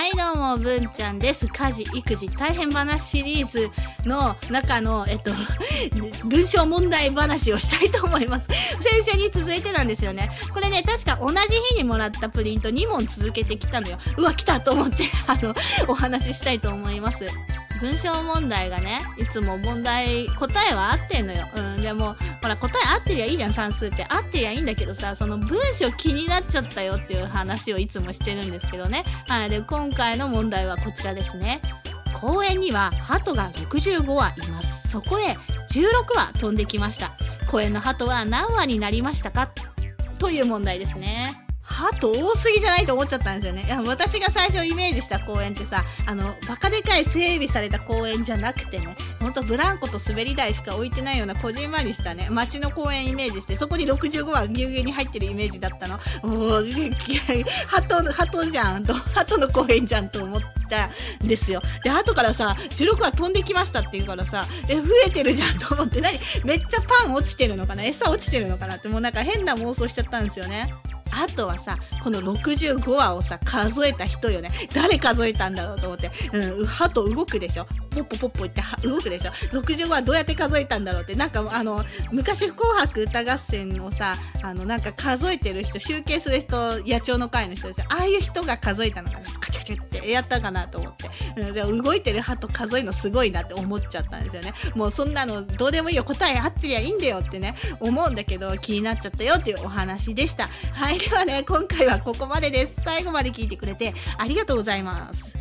はいどうも文ちゃんです。家事育児大変話シリーズの中のえっと 文章問題話をしたいと思います。先週に続いてなんですよね。これね確か同じ日にもらったプリント2問続けてきたのよ。うわ来たと思ってあのお話ししたいと思います。文章問題がね、いつも問題、答えは合ってんのよ。うん、でも、ほら、答え合ってりゃいいじゃん、算数って。合ってりゃいいんだけどさ、その文章気になっちゃったよっていう話をいつもしてるんですけどね。はい。で、今回の問題はこちらですね。公園には鳩が65羽います。そこへ16羽飛んできました。公園の鳩は何羽になりましたか？という問題ですね。ハト多すぎじゃないと思っちゃったんですよね。いや、私が最初イメージした公園ってさ、あの、バカでかい整備された公園じゃなくてね、ほんとブランコと滑り台しか置いてないようなこじんまりしたね、街の公園イメージして、そこに65はぎゅうぎゅうに入ってるイメージだったの。もう、ハト、ハトじゃんと、ハトの公園じゃんと思ったんですよ。で、後からさ、16は飛んできましたって言うからさ、え、増えてるじゃんと思って、何？めっちゃパン落ちてるのかな？餌落ちてるのかな？って、もうなんか変な妄想しちゃったんですよね。あとはさ、この65話をさ、数えた人よね。誰数えたんだろうと思って。うん、はと動くでしょ。ポッポポッポって動くでしょ。65話どうやって数えたんだろうって。なんかあの、昔紅白歌合戦をさ、あの、なんか数えてる人、集計する人、野鳥の会の人ですよ。ああいう人が数えたのか。カチャカチャってやったかなと思って。うん、で動いてる歯と数えるのすごいなって思っちゃったんですよね。もうそんなのどうでもいいよ。答え合ってりゃいいんだよってね、思うんだけど気になっちゃったよっていうお話でした。はい。ではね、今回はここまでです。最後まで聞いてくれてありがとうございます。